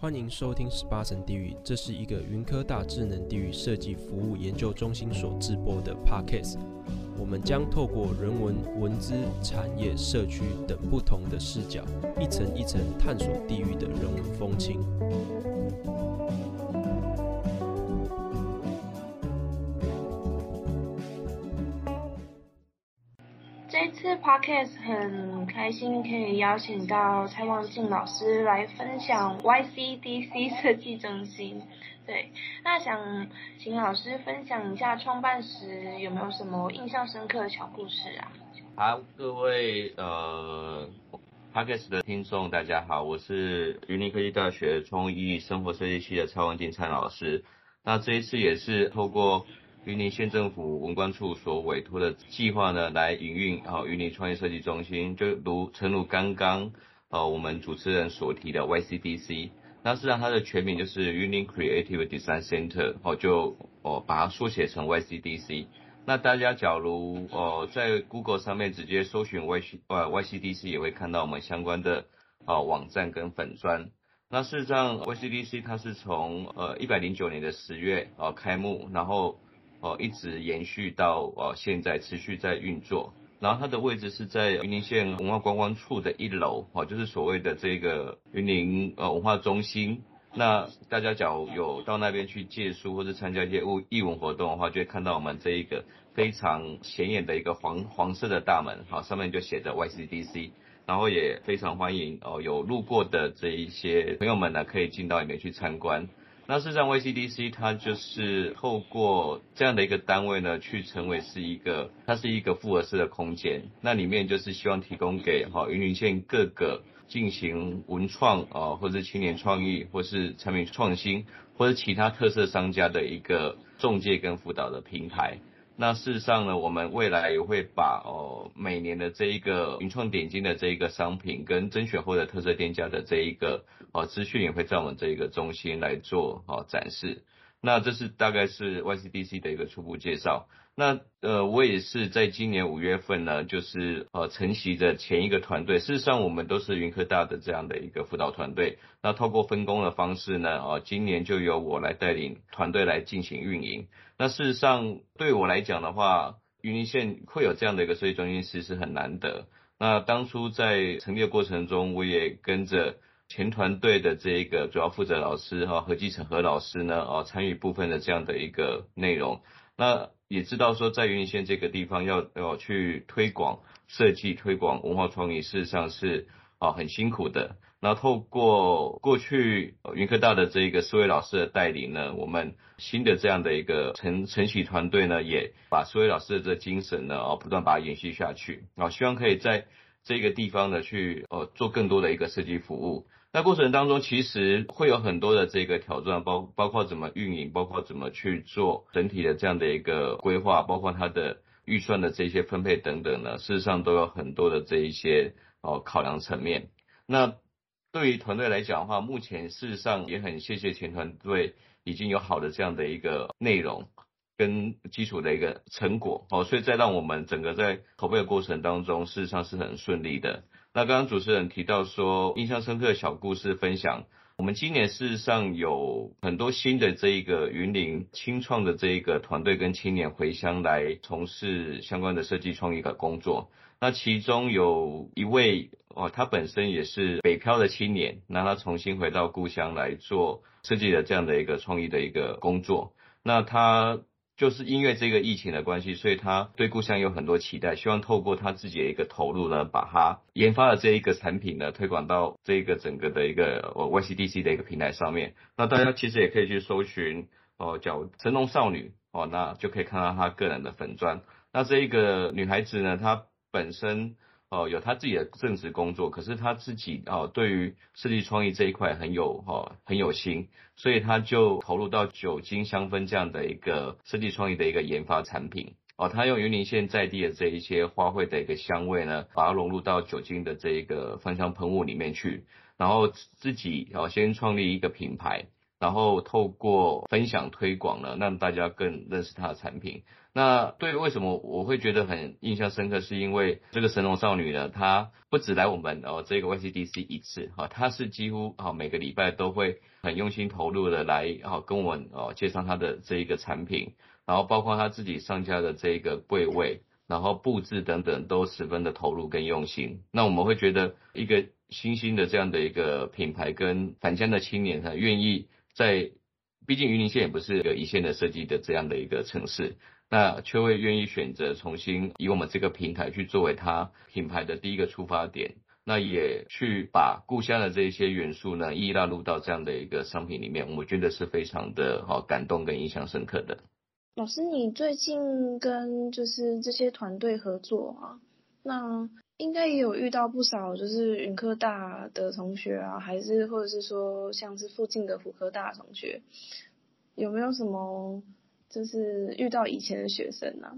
欢迎收听十八层地狱，这是一个云科大智能地域设计服务研究中心所制播的 Podcast。我们将透过人文、文资、产业、社区等不同的视角，一层一层探索地域的人文风情。Podcast 很开心可以邀请到蔡望进老师来分享 YCDC 设计中心。对，那想请老师分享一下创办时有没有什么印象深刻的小故事啊？好，各位呃 Podcast 的听众大家好，我是云林科技大学创意生活设计系的蔡望进蔡老师。那这一次也是透过云林县政府文管处所委托的计划呢，来营运好云林创业设计中心，就如诚如刚刚呃我们主持人所提的 YCDC，那实际上它的全名就是云林 Creative Design Center，哦就哦把它缩写成 YCDC。那大家假如哦在 Google 上面直接搜寻 YC 呃 YCDC，也会看到我们相关的啊网站跟粉砖。那事实上 YCDC 它是从呃一百零九年的十月啊开幕，然后哦，一直延续到哦现在持续在运作，然后它的位置是在云林县文化观光处的一楼，哦，就是所谓的这个云林呃文化中心。那大家假如有到那边去借书或者参加一些物艺文活动的话，就会看到我们这一个非常显眼的一个黄黄色的大门，好，上面就写着 YCDC，然后也非常欢迎哦有路过的这一些朋友们呢，可以进到里面去参观。那事实上，VCDC 它就是透过这样的一个单位呢，去成为是一个，它是一个复合式的空间。那里面就是希望提供给哈云林县各个进行文创啊，或者青年创意，或是产品创新，或者其他特色商家的一个中介跟辅导的平台。那事实上呢，我们未来也会把哦每年的这一个云创点金的这一个商品跟甄选后的特色店家的这一个哦资讯也会在我们这一个中心来做哦展示。那这是大概是 YCDC 的一个初步介绍。那呃我也是在今年五月份呢，就是呃承袭着前一个团队。事实上我们都是云科大的这样的一个辅导团队。那透过分工的方式呢，哦今年就由我来带领团队来进行运营。那事实上对我来讲的话，云林县会有这样的一个设计中心，其实很难得。那当初在成立的过程中，我也跟着前团队的这一个主要负责老师哈何继成何老师呢，哦参与部分的这样的一个内容。那也知道说，在云县这个地方要要去推广设计、推广文化创意，事实上是啊很辛苦的。那透过过去云科大的这一个思维老师的带领呢，我们新的这样的一个承承袭团队呢，也把四位老师的这精神呢，啊不断把它延续下去啊，希望可以在这个地方呢去呃做更多的一个设计服务。那过程当中，其实会有很多的这个挑战，包包括怎么运营，包括怎么去做整体的这样的一个规划，包括它的预算的这些分配等等呢，事实上都有很多的这一些哦考量层面。那对于团队来讲的话，目前事实上也很谢谢前团队已经有好的这样的一个内容跟基础的一个成果哦，所以在让我们整个在筹备的过程当中，事实上是很顺利的。那刚刚主持人提到说，印象深刻的小故事分享，我们今年事实上有很多新的这一个云林青创的这一个团队跟青年回乡来从事相关的设计创意的工作。那其中有一位哦，他本身也是北漂的青年，那他重新回到故乡来做设计的这样的一个创意的一个工作。那他。就是因为这个疫情的关系，所以他对故乡有很多期待，希望透过他自己的一个投入呢，把他研发的这一个产品呢，推广到这一个整个的一个 YCDC 的一个平台上面。那大家其实也可以去搜寻哦，叫神农少女哦，那就可以看到他个人的粉砖。那这一个女孩子呢，她本身。哦，有他自己的正职工作，可是他自己哦，对于设计创意这一块很有哦很有心，所以他就投入到酒精香氛这样的一个设计创意的一个研发产品。哦，他用云林县在地的这一些花卉的一个香味呢，把它融入到酒精的这一个芳香喷雾里面去，然后自己哦先创立一个品牌。然后透过分享推广呢，让大家更认识他的产品。那对，为什么我会觉得很印象深刻？是因为这个神龙少女呢，她不止来我们哦这个 YCDC 一次哈，她是几乎啊每个礼拜都会很用心投入的来啊跟我们哦介绍她的这一个产品，然后包括她自己上架的这一个柜位，然后布置等等都十分的投入跟用心。那我们会觉得一个新兴的这样的一个品牌跟返乡的青年，他愿意在，毕竟云林县也不是一个一线的设计的这样的一个城市。那却会愿意选择重新以我们这个平台去作为他品牌的第一个出发点，那也去把故乡的这一些元素呢，一一纳入到这样的一个商品里面，我觉得是非常的好感动跟印象深刻的。老师，你最近跟就是这些团队合作啊，那应该也有遇到不少就是云科大的同学啊，还是或者是说像是附近的辅科大的同学，有没有什么？就是遇到以前的学生呢、啊，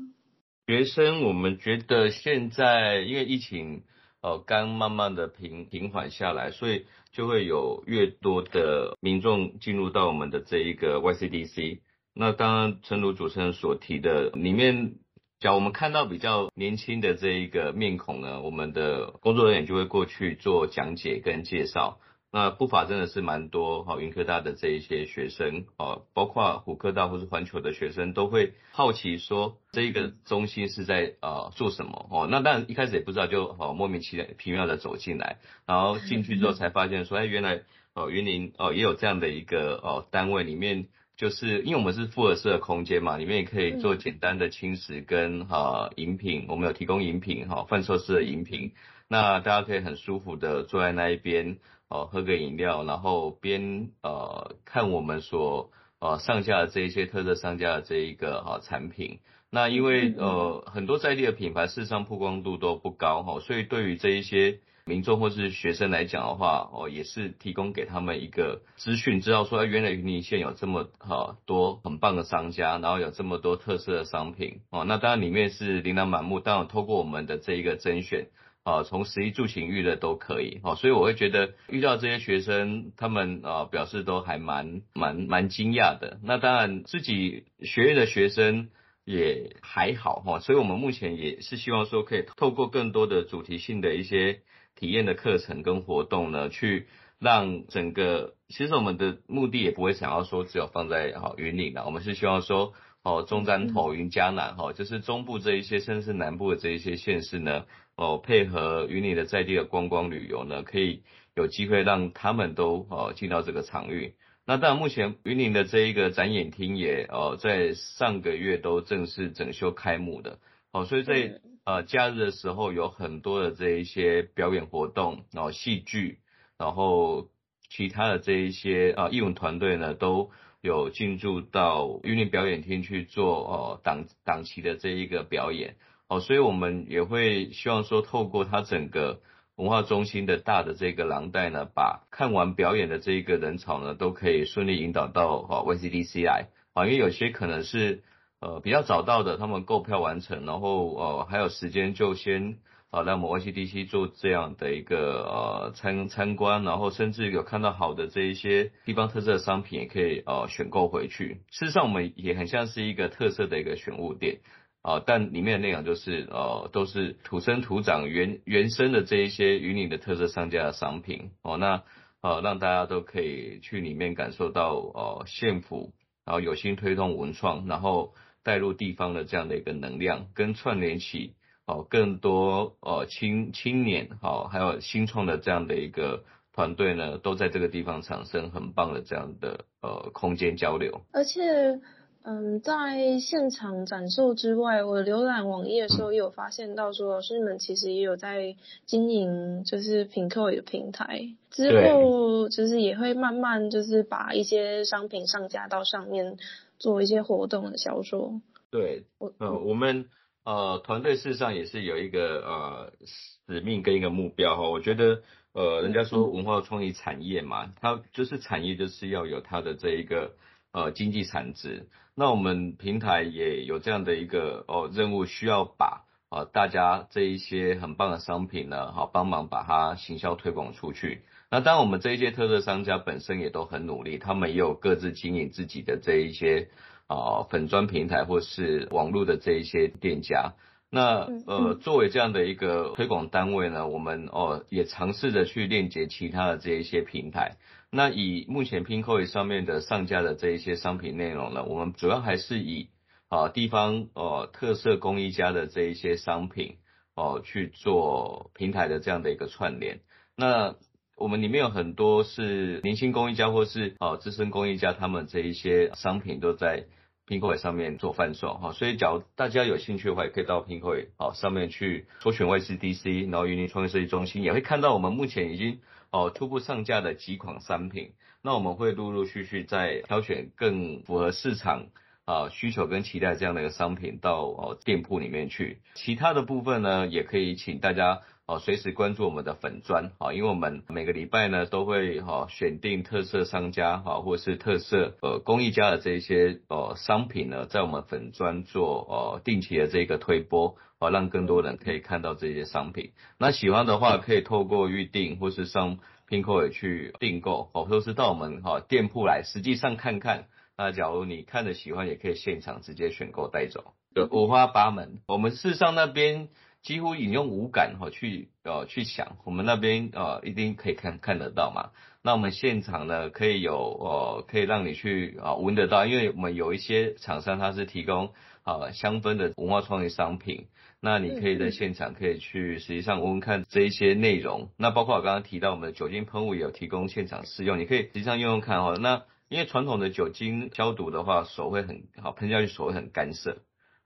学生我们觉得现在因为疫情呃刚慢慢的平平缓下来，所以就会有越多的民众进入到我们的这一个 YCDC。那刚刚诚如主持人所提的，里面假如我们看到比较年轻的这一个面孔呢，我们的工作人员就会过去做讲解跟介绍。那不乏真的是蛮多哈，云科大的这一些学生哦，包括虎科大或是环球的学生，都会好奇说这一个中心是在呃做什么哦。那当然一开始也不知道，就哦莫名其妙的走进来，然后进去之后才发现说，哎，原来哦云林哦也有这样的一个哦单位，里面就是因为我们是复合式的空间嘛，里面也可以做简单的轻食跟哈饮品，我们有提供饮品哈贩售式的饮品，那大家可以很舒服的坐在那一边。哦，喝个饮料，然后边呃看我们所呃上架的这一些特色商家的这一个哈、哦、产品。那因为呃很多在地的品牌事实上曝光度都不高哈、哦，所以对于这一些民众或是学生来讲的话，哦也是提供给他们一个资讯，知道说原来云林县有这么哈、多很棒的商家，然后有这么多特色的商品哦。那当然里面是琳琅满目，当然透过我们的这一个甄选。啊，从十一住行育乐都可以，哦，所以我会觉得遇到这些学生，他们啊表示都还蛮蛮蛮惊讶的。那当然自己学院的学生也还好哈，所以我们目前也是希望说可以透过更多的主题性的一些体验的课程跟活动呢，去让整个其实我们的目的也不会想要说只有放在好云林的，我们是希望说哦中彰投云嘉南哈，就是中部这一些甚至是南部的这一些县市呢。哦，配合云林的在地的观光旅游呢，可以有机会让他们都哦进到这个场域。那当然，目前云林的这一个展演厅也哦在上个月都正式整修开幕的。哦，所以在呃假日的时候有很多的这一些表演活动，然后戏剧，然后其他的这一些啊艺文团队呢都有进驻到云林表演厅去做哦档档期的这一个表演。哦，所以我们也会希望说，透过它整个文化中心的大的这个廊带呢，把看完表演的这一个人潮呢，都可以顺利引导到哦 YCDC 来啊，因为有些可能是呃比较早到的，他们购票完成，然后呃还有时间就先啊来我们 YCDC 做这样的一个呃参参观，然后甚至有看到好的这一些地方特色商品，也可以呃选购回去。事实上，我们也很像是一个特色的一个选物店。啊，但里面的内容就是呃，都是土生土长原原生的这一些云林的特色商家的商品哦。那呃，让大家都可以去里面感受到呃县府，然后有心推动文创，然后带入地方的这样的一个能量，跟串联起哦更多哦青青年好、哦，还有新创的这样的一个团队呢，都在这个地方产生很棒的这样的呃空间交流，而且。嗯，在现场展售之外，我浏览网页的时候也有发现到说，老师们其实也有在经营，就是品客的平台，之后就是也会慢慢就是把一些商品上架到上面，做一些活动的销售。对，我呃，我们呃团队事实上也是有一个呃使命跟一个目标哈，我觉得呃人家说文化创意产业嘛，它就是产业就是要有它的这一个。呃，经济产值，那我们平台也有这样的一个哦任务，需要把啊大家这一些很棒的商品呢，好帮忙把它行销推广出去。那当然我们这一些特色商家本身也都很努力，他们也有各自经营自己的这一些啊粉砖平台或是网络的这一些店家。那呃，作为这样的一个推广单位呢，我们哦也尝试着去链接其他的这一些平台。那以目前 Pinkoi 上面的上架的这一些商品内容呢，我们主要还是以啊地方哦特色工艺家的这一些商品哦去做平台的这样的一个串联。那我们里面有很多是年轻工艺家或是哦资深工艺家，他们这一些商品都在。Pinkoi 上面做贩售哈，所以假如大家有兴趣的话，也可以到 Pinkoi 啊上面去搜寻 YCDC，然后云林创业设计中心，也会看到我们目前已经哦初步上架的几款商品。那我们会陆陆续续再挑选更符合市场啊需求跟期待这样的一个商品到哦店铺里面去。其他的部分呢，也可以请大家。哦，随时关注我们的粉专，好，因为我们每个礼拜呢都会哈选定特色商家哈，或是特色呃工艺家的这些呃商品呢，在我们粉专做呃定期的这个推播，好，让更多人可以看到这些商品。那喜欢的话，可以透过预定或是上 Pinkoi 去订购，哦，或是到我们哈店铺来实际上看看。那假如你看着喜欢，也可以现场直接选购带走，对五花八门。我们市上那边。几乎引用五感哈去呃去想，我们那边呃一定可以看看得到嘛。那我们现场呢可以有呃可以让你去啊闻得到，因为我们有一些厂商他是提供啊香氛的文化创意商品，那你可以在现场可以去实际上闻看这一些内容。那包括我刚刚提到我们的酒精喷雾也有提供现场试用，你可以实际上用用看哈。那因为传统的酒精消毒的话，手会很好喷下去，手会很干涩。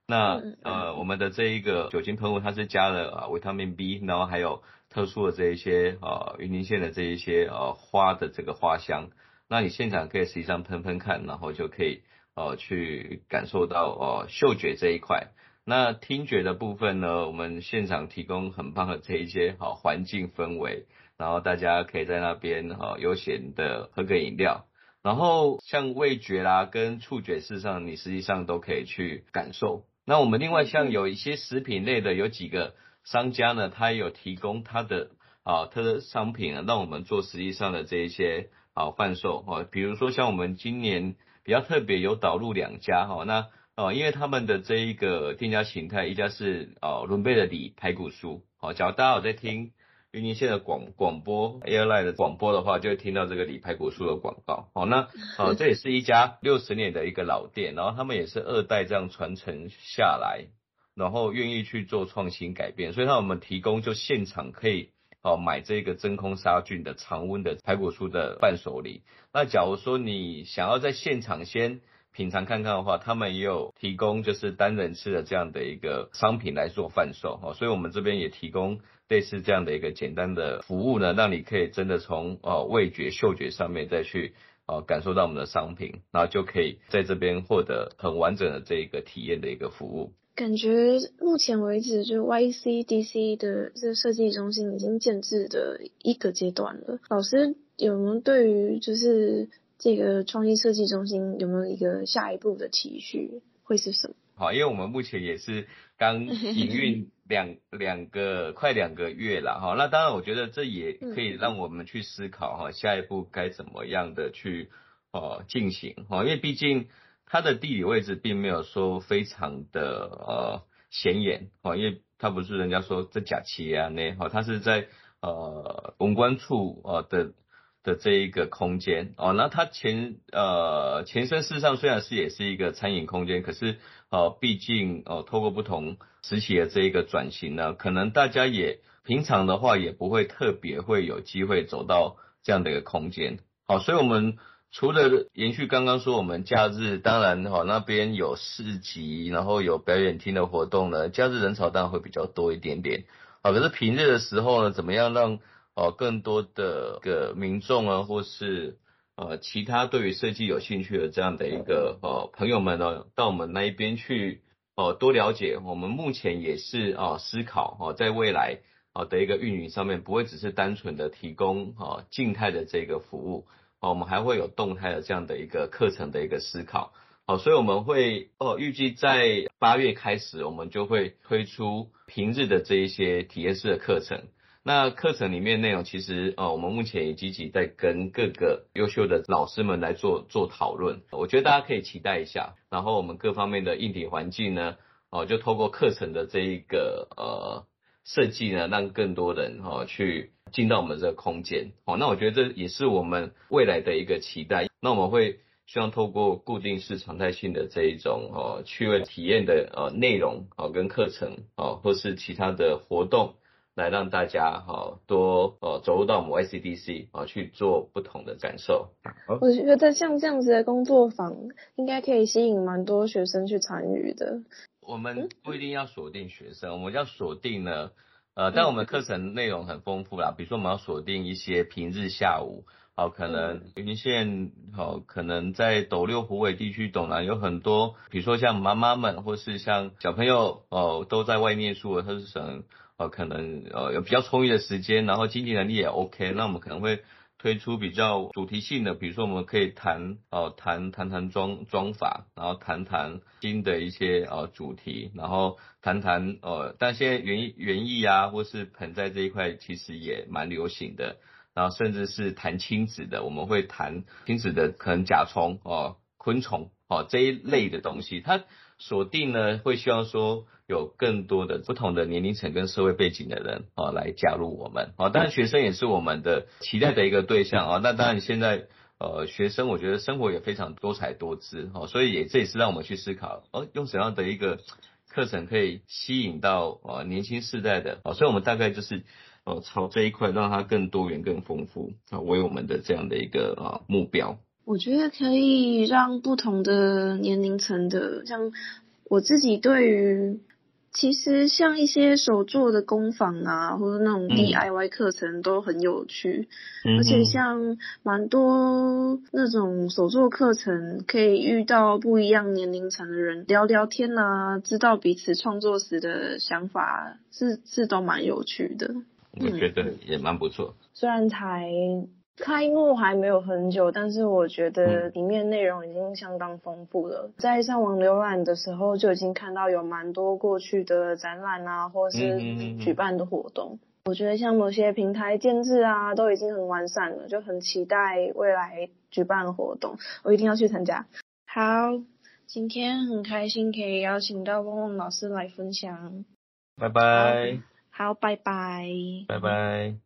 那呃，我们的这一个酒精喷雾，它是加了啊维他命 B，然后还有特殊的这一些啊云林县的这一些呃花的这个花香。那你现场可以实际上喷喷看，然后就可以呃去感受到呃嗅觉这一块。那听觉的部分呢，我们现场提供很棒的这一些好环境氛围，然后大家可以在那边哈悠闲的喝个饮料。然后像味觉啦跟触觉，事实上你实际上都可以去感受。那我们另外像有一些食品类的，有几个商家呢，他有提供他的啊他的商品啊，让我们做实际上的这一些啊贩售啊，比如说像我们今年比较特别有导入两家哈，那啊因为他们的这一个店家形态，一家是啊伦贝的里排骨酥，好，假如大家有在听。云林县的广广播 Airline 的广播的话，就会听到这个李排骨酥的广告。好，那呃这也是一家六十年的一个老店，然后他们也是二代这样传承下来，然后愿意去做创新改变，所以他我们提供就现场可以哦买这个真空杀菌的常温的排骨酥的伴手礼。那假如说你想要在现场先品尝看看的话，他们也有提供就是单人吃的这样的一个商品来做贩售。哦，所以我们这边也提供。类似这样的一个简单的服务呢，让你可以真的从呃味觉、嗅觉上面再去呃感受到我们的商品，然后就可以在这边获得很完整的这一个体验的一个服务。感觉目前为止，就 YCDC 的这个设计中心已经建置的一个阶段了。老师有没有对于就是这个创新设计中心有没有一个下一步的期许会是什么？好，因为我们目前也是刚营运 两两个快两个月了哈，那当然我觉得这也可以让我们去思考哈，下一步该怎么样的去呃进行哈，因为毕竟它的地理位置并没有说非常的呃显眼哈，因为它不是人家说这假期啊那哈，它是在呃文官处呃的。的这一个空间哦，那它前呃前身事实上虽然是也是一个餐饮空间，可是呃毕竟哦透过不同时期的这一个转型呢，可能大家也平常的话也不会特别会有机会走到这样的一个空间。好，所以我们除了延续刚刚说我们假日当然哈那边有市集，然后有表演厅的活动呢，假日人潮当然会比较多一点点。好，可是平日的时候呢，怎么样让哦，更多的个民众啊，或是呃其他对于设计有兴趣的这样的一个呃朋友们呢，到我们那一边去哦多了解。我们目前也是啊思考哦，在未来啊的一个运营上面，不会只是单纯的提供啊静态的这个服务，哦，我们还会有动态的这样的一个课程的一个思考。好，所以我们会哦预计在八月开始，我们就会推出平日的这一些体验式的课程。那课程里面内容其实呃，我们目前也积极在跟各个优秀的老师们来做做讨论，我觉得大家可以期待一下。然后我们各方面的硬体环境呢，哦、就透过课程的这一个呃设计呢，让更多人哈、呃、去进到我们这个空间。哦、那我觉得这也是我们未来的一个期待。那我们会希望透过固定式常态性的这一种哦趣味体验的呃内容哦、跟课程哦、或是其他的活动。来让大家哈多呃走入到我们 YCDC 啊去做不同的感受。我觉得像这样子的工作坊，应该可以吸引蛮多学生去参与的。我们不一定要锁定学生，我们要锁定呢呃，但我们课程内容很丰富啦，比如说我们要锁定一些平日下午，好可能云林县好可能在斗六湖尾地区斗南有很多，比如说像妈妈们或是像小朋友哦都在外念书的特省。呃，可能呃有比较充裕的时间，然后经济能力也 OK，那我们可能会推出比较主题性的，比如说我们可以谈呃谈谈谈装装法，然后谈谈新的一些呃主题，然后谈谈呃，但现在园园艺啊，或是盆栽这一块其实也蛮流行的，然后甚至是谈亲子的，我们会谈亲子的可能甲虫哦、昆虫哦、这一类的东西，它。锁定呢，会希望说有更多的不同的年龄层跟社会背景的人啊来加入我们哦，当然学生也是我们的期待的一个对象啊。那当然现在呃学生我觉得生活也非常多彩多姿哦，所以也这也是让我们去思考哦，用怎样的一个课程可以吸引到呃年轻世代的哦，所以我们大概就是呃朝这一块让它更多元更丰富啊为我们的这样的一个啊目标。我觉得可以让不同的年龄层的，像我自己对于，其实像一些手作的工坊啊，或者那种 DIY 课程都很有趣，嗯、而且像蛮多那种手作课程，可以遇到不一样年龄层的人聊聊天啊，知道彼此创作时的想法，是是都蛮有趣的。我觉得也蛮不错，虽然才。开幕还没有很久，但是我觉得里面内容已经相当丰富了。在上网浏览的时候，就已经看到有蛮多过去的展览啊，或是举办的活动。我觉得像某些平台建制啊，都已经很完善了，就很期待未来举办的活动，我一定要去参加。好，今天很开心可以邀请到旺旺老师来分享。拜拜。好，拜拜。拜拜。